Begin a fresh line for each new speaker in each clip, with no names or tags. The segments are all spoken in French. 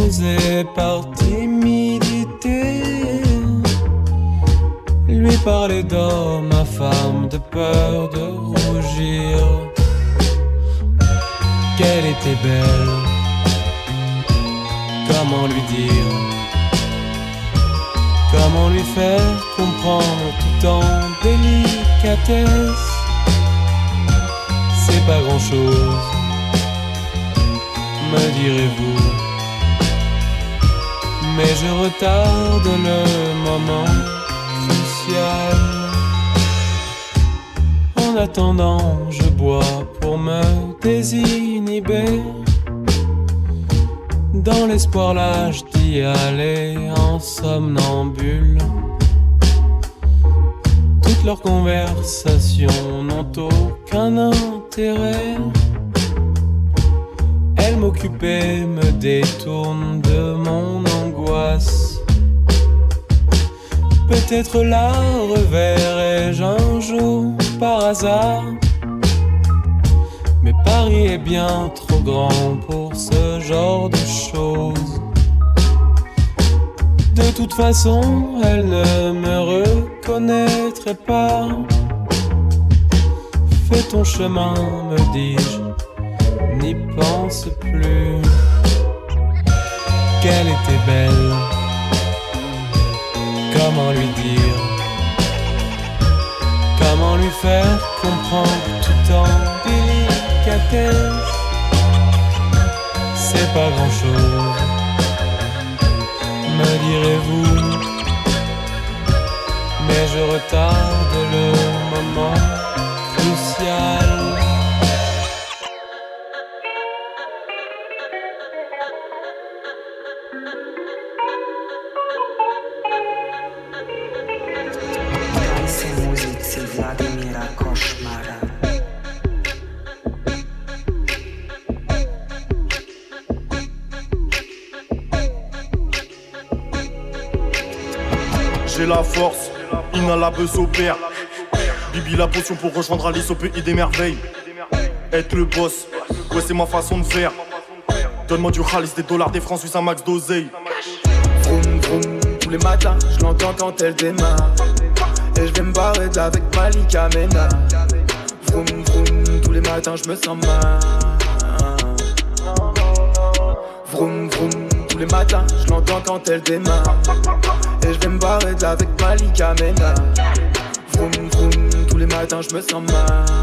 osé par timidité. Lui parler d'homme à femme, de peur de rougir. Qu'elle était belle. Comment lui dire? Comment lui faire comprendre tout en délicatesse? C'est pas grand chose, me direz-vous? Mais je retarde le moment crucial. En attendant, je bois pour me désinhiber dans l'espoir lâche d'y aller en somnambule. Toutes leurs conversations n'ont aucun intérêt. Elles m'occupaient, me détournent de mon Peut-être la reverrai-je un jour par hasard. Mais Paris est bien trop grand pour ce genre de choses. De toute façon, elle ne me reconnaîtrait pas. Fais ton chemin, me dis-je, n'y pense plus. Qu'elle était belle, comment lui dire, comment lui faire comprendre tout en délicatesse? C'est pas grand chose, me direz-vous? Mais je retarde le
Bibi la potion pour rejoindre Alice au pays des merveilles. Être le boss, ouais c'est ma façon de faire. Donne-moi du ralice, des dollars, des francs suisses, un max d'oseille.
Vroom vroom, tous les matins, je l'entends quand elle démarre. Et je vais me barrer avec Malika Mena. Vroom vroom, tous les matins, je me sens mal. Vroom les matins, je l'entends quand elle démarre. Et je vais me barrer de là avec Malika Mena. Vroom vroom, tous les matins, je me sens mal.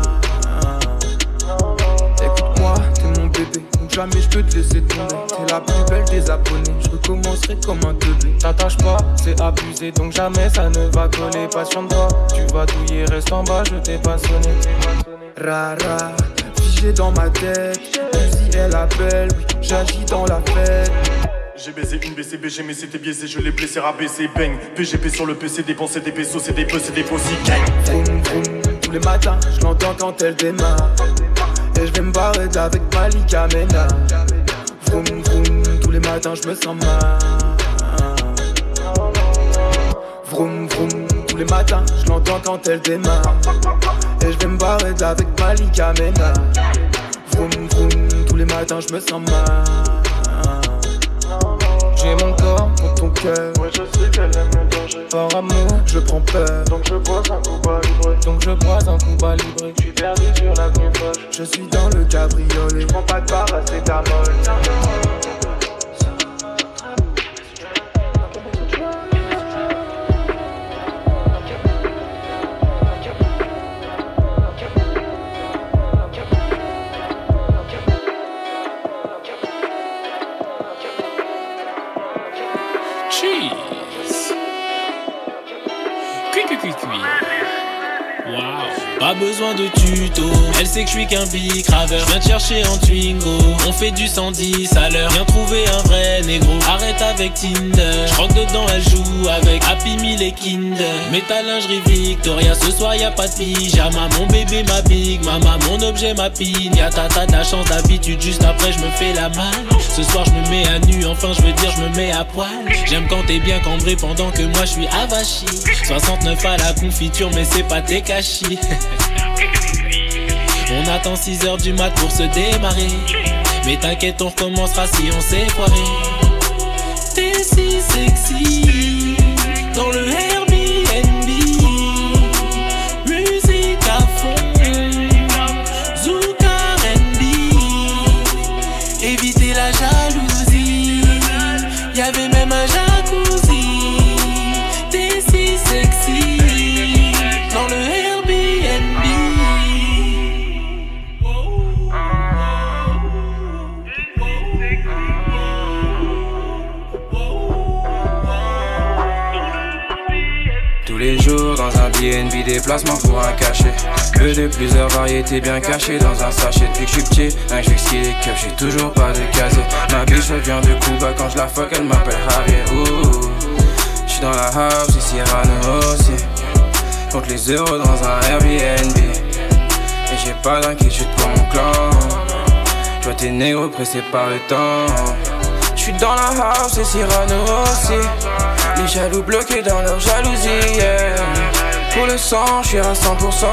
Écoute-moi, t'es mon bébé, donc jamais je peux te laisser tomber. T'es la plus belle des abonnés, je recommencerai comme un bébé. T'attaches pas, c'est abusé, donc jamais ça ne va coller. Patiente-toi, tu vas douiller, reste en bas, je t'ai pas sonné. Rara, figé dans ma tête, Uzi elle appelle, oui, j'agis dans la fête.
J'ai baisé une BCBG mais c'était biaisé, je l'ai blessé, rabaissé, bang PGP sur le PC, dépenser des pesos, c'est des peu, c'est des possi, gang
Vroom vroom, tous les matins, je l'entends quand elle démarre. Et je vais me barrer de là avec Malika Mena. Vroom vroom, tous les matins, je me sens mal. Vroom vroom, tous les matins, je l'entends quand elle démarre. Et je vais me barrer de là avec Malika Mena. Vroom vroom, tous les matins, je me sens mal. Cœur.
Ouais, je sais qu'elle aime le danger.
Par amour, je prends peur.
Donc je bois un coup bas livré.
Donc je bois un coup bas livré.
Je suis perdu sur l'avenue Foch.
Je suis dans le cabriolet.
Je prends pas de paracétamol.
Cheese.
Besoin de tuto, elle sait que je suis qu'un big craveur. Viens te chercher en Twingo, on fait du 110 à l'heure. Viens trouver un vrai négro, arrête avec Tinder. J'croque dedans, elle joue avec Happy Meal et Kinder. Mets ta lingerie Victoria, ce soir y a pas de pyjama. Mon bébé, ma big mama, mon objet, ma pigne. ta ta chance d'habitude, juste après je me fais la malle. Ce soir je me mets à nu, enfin je veux dire je me mets à poil. J'aime quand t'es bien cambré pendant que moi je suis avachi. 69 à la confiture, mais c'est pas tes cachis. On attend 6 heures du mat pour se démarrer. Mais t'inquiète, on recommencera si on s'est foiré. T'es si sexy dans le Airbnb.
BNB, déplacement pour un cachet. Que de plusieurs variétés bien cachées dans un sachet. Depuis que je suis petit, que je fais les keufs, j'ai toujours pas de casier. Ma biche vient de Cuba, quand je la fuck, elle m'appelle Javier. Ouh, J'suis dans la house, ici Rano aussi. Compte les euros dans un Airbnb. Et j'ai pas d'inquiétude pour mon clan. J'vois tes négros pressés par le temps. J'suis dans la house et Cyrano aussi. Les jaloux bloqués dans leur jalousie. yeah. Pour le sang, j'suis à 100%.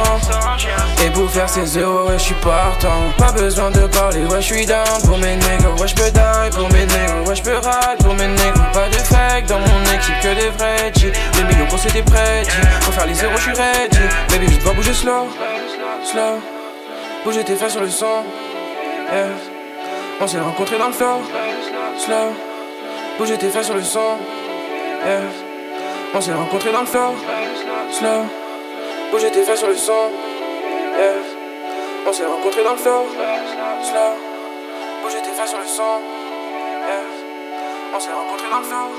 Et pour faire ces euros, ouais, j'suis partant. Pas besoin de parler, ouais, j'suis down pour mes négros. Ouais, j'peux die pour mes négros. Ouais, j'peux ride pour mes négros. Pas de fake dans mon équipe, que des vrais G. Les millions qu'on s'était prêts. Pour faire les zéros, j'suis ready. Baby, juste dois bouger slow, slow. Bouger tes fesses sur le son. Yeah. On s'est rencontrés dans le flow, slow. Bouger tes fesses sur le son. Yeah. On s'est rencontrés dans le flow, slow. Bouger tes fesses sur le son. Yeah. On s'est rencontrés dans le flow, slow. Bouger tes fesses sur le son. Yeah. On s'est rencontrés dans le flow,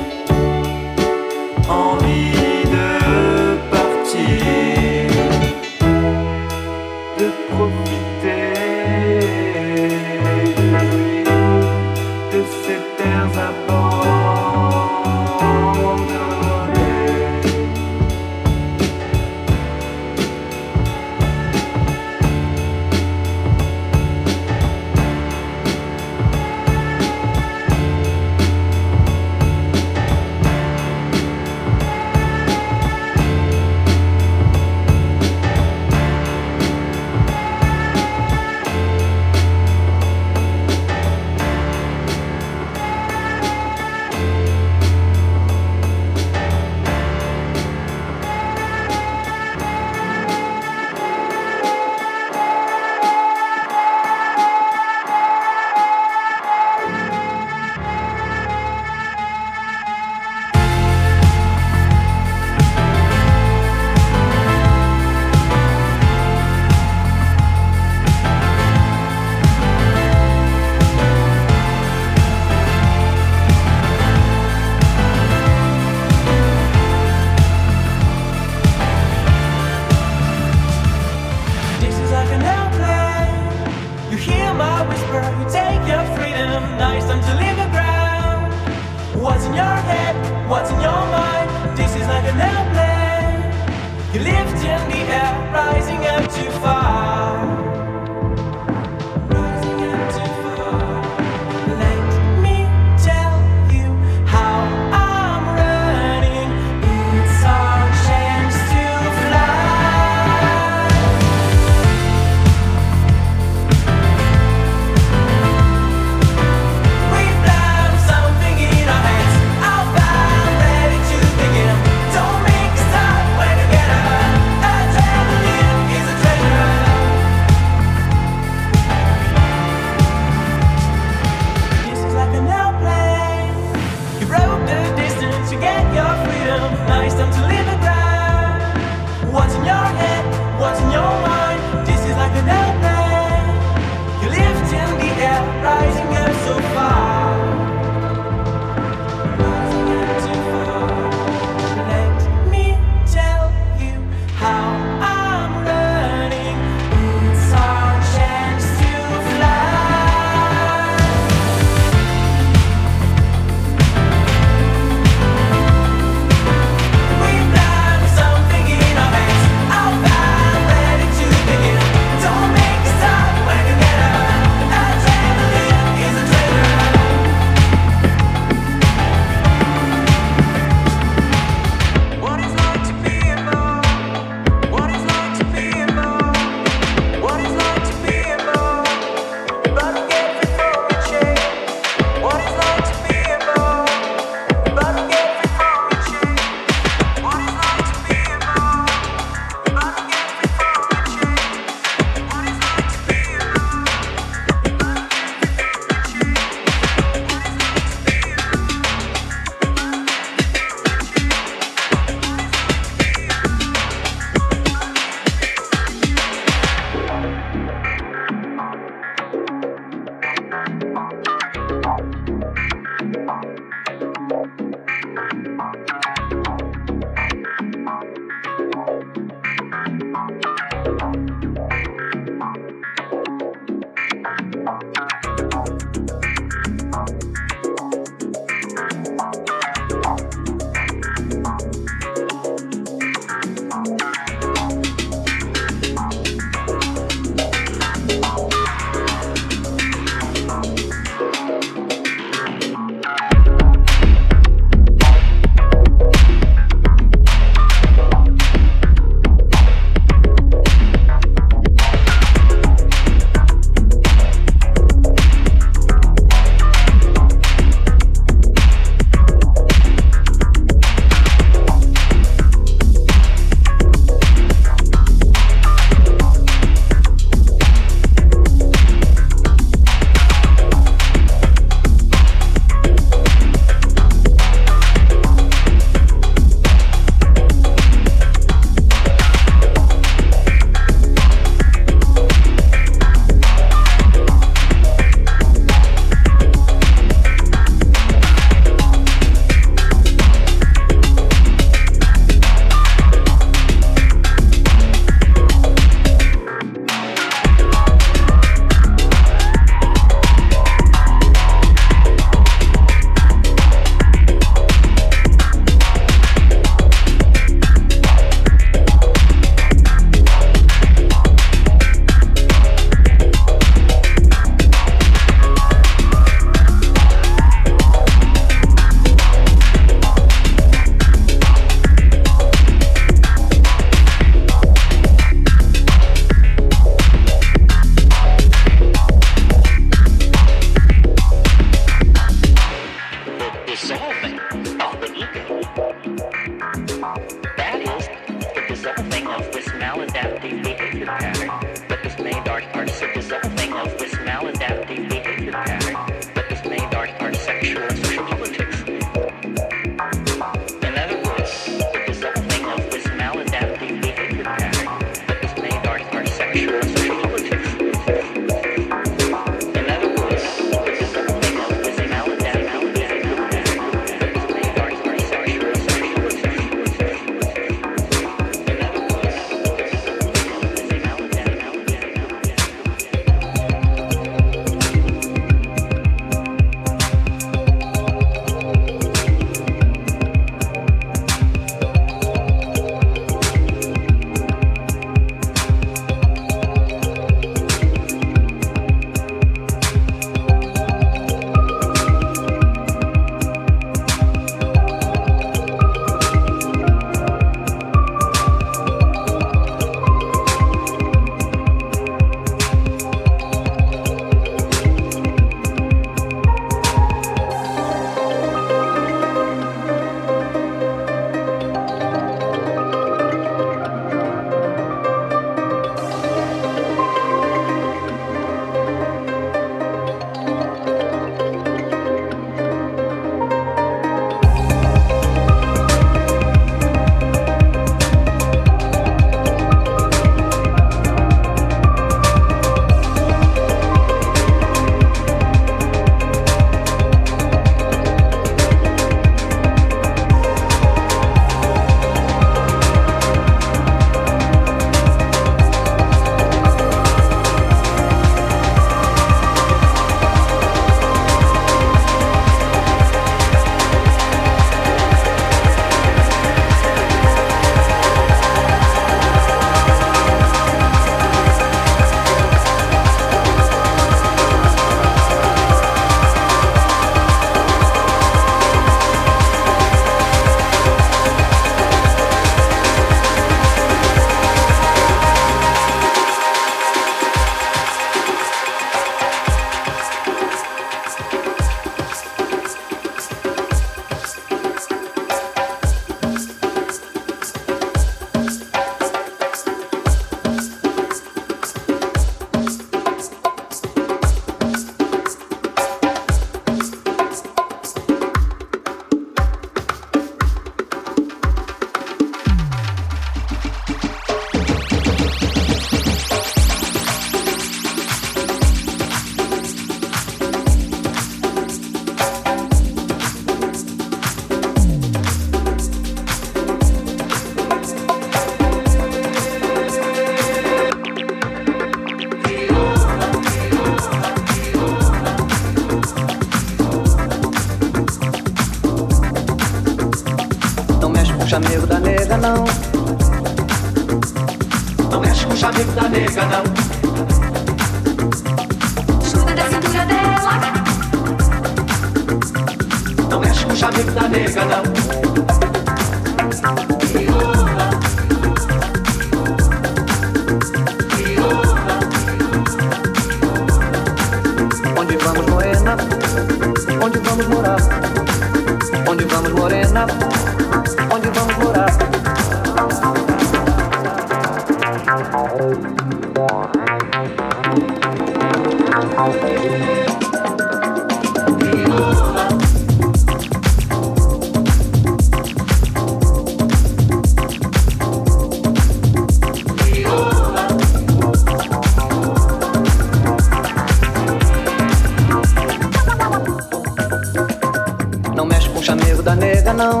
com o chamego da nega, não.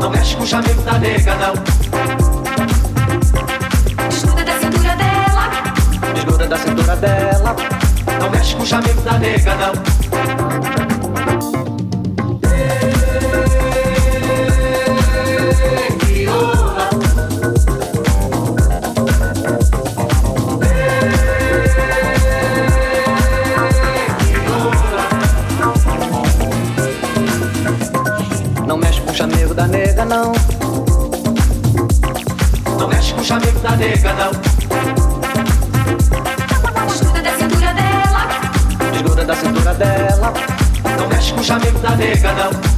Não mexe com o chamego da nega, não.
Escuta da cintura dela.
Desgruda da cintura dela.
Não mexe com o chamego da nega. Não
não. Não
mexe com o chamego da nega, não.
Escuta da cintura dela.
Desgruda da cintura dela.
Não mexe com o chamego da nega, não.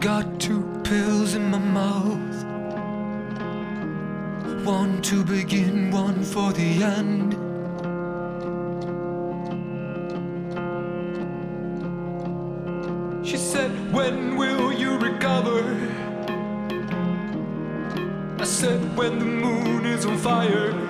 got two pills in my mouth. One to begin, one for the end. She said, When will you recover? I said, When the moon is on fire.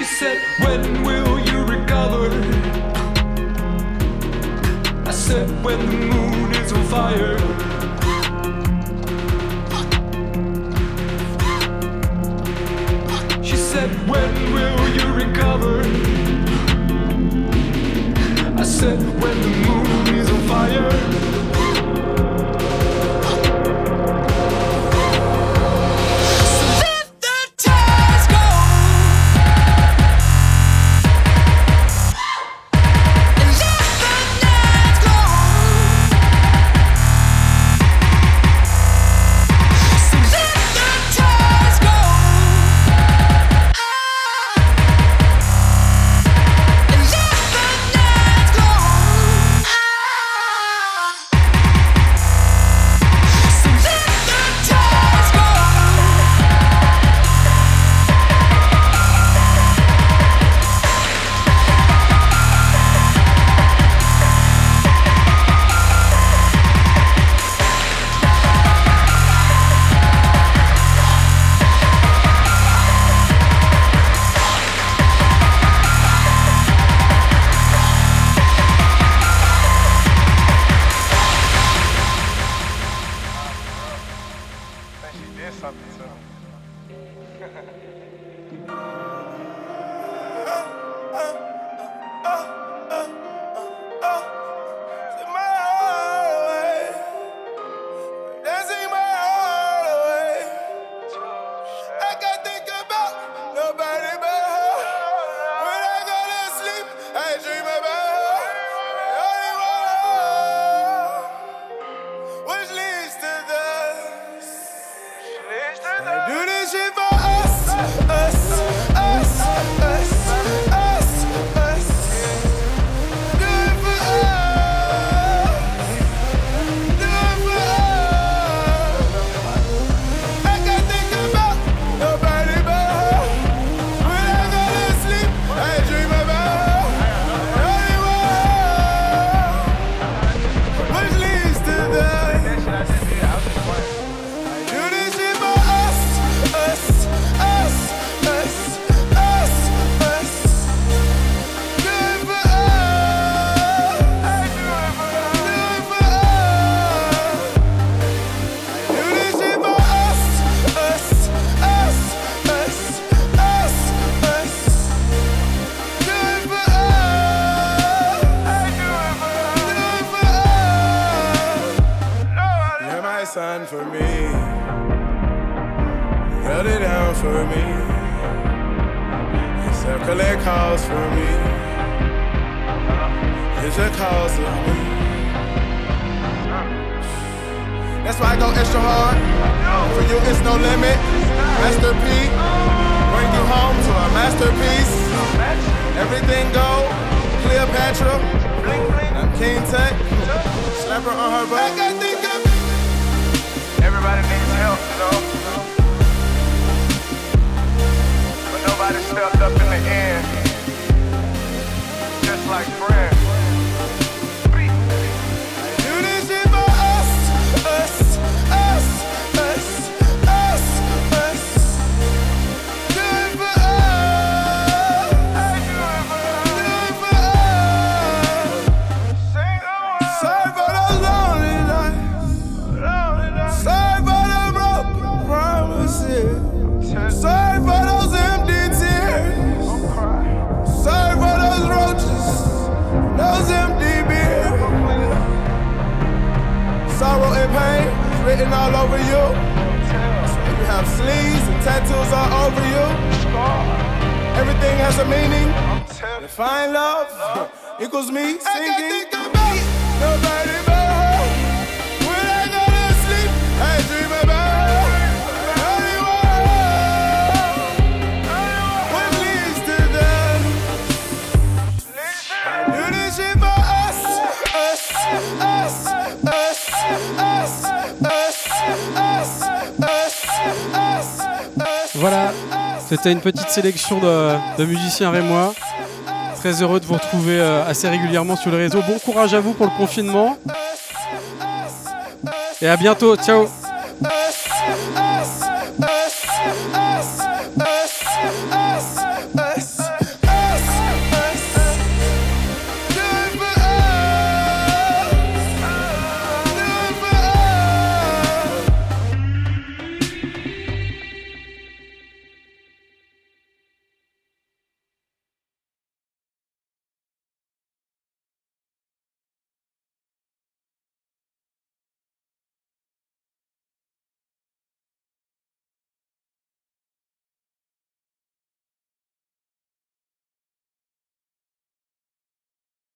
She said, When will you recover? I said, When the moon is on fire. She said, When will you recover? I said, When the moon is on fire.
C'était une petite sélection de, de musiciens rémois. Très heureux de vous retrouver euh, assez régulièrement sur le réseau. Bon courage à vous pour le confinement. Et à bientôt. Ciao.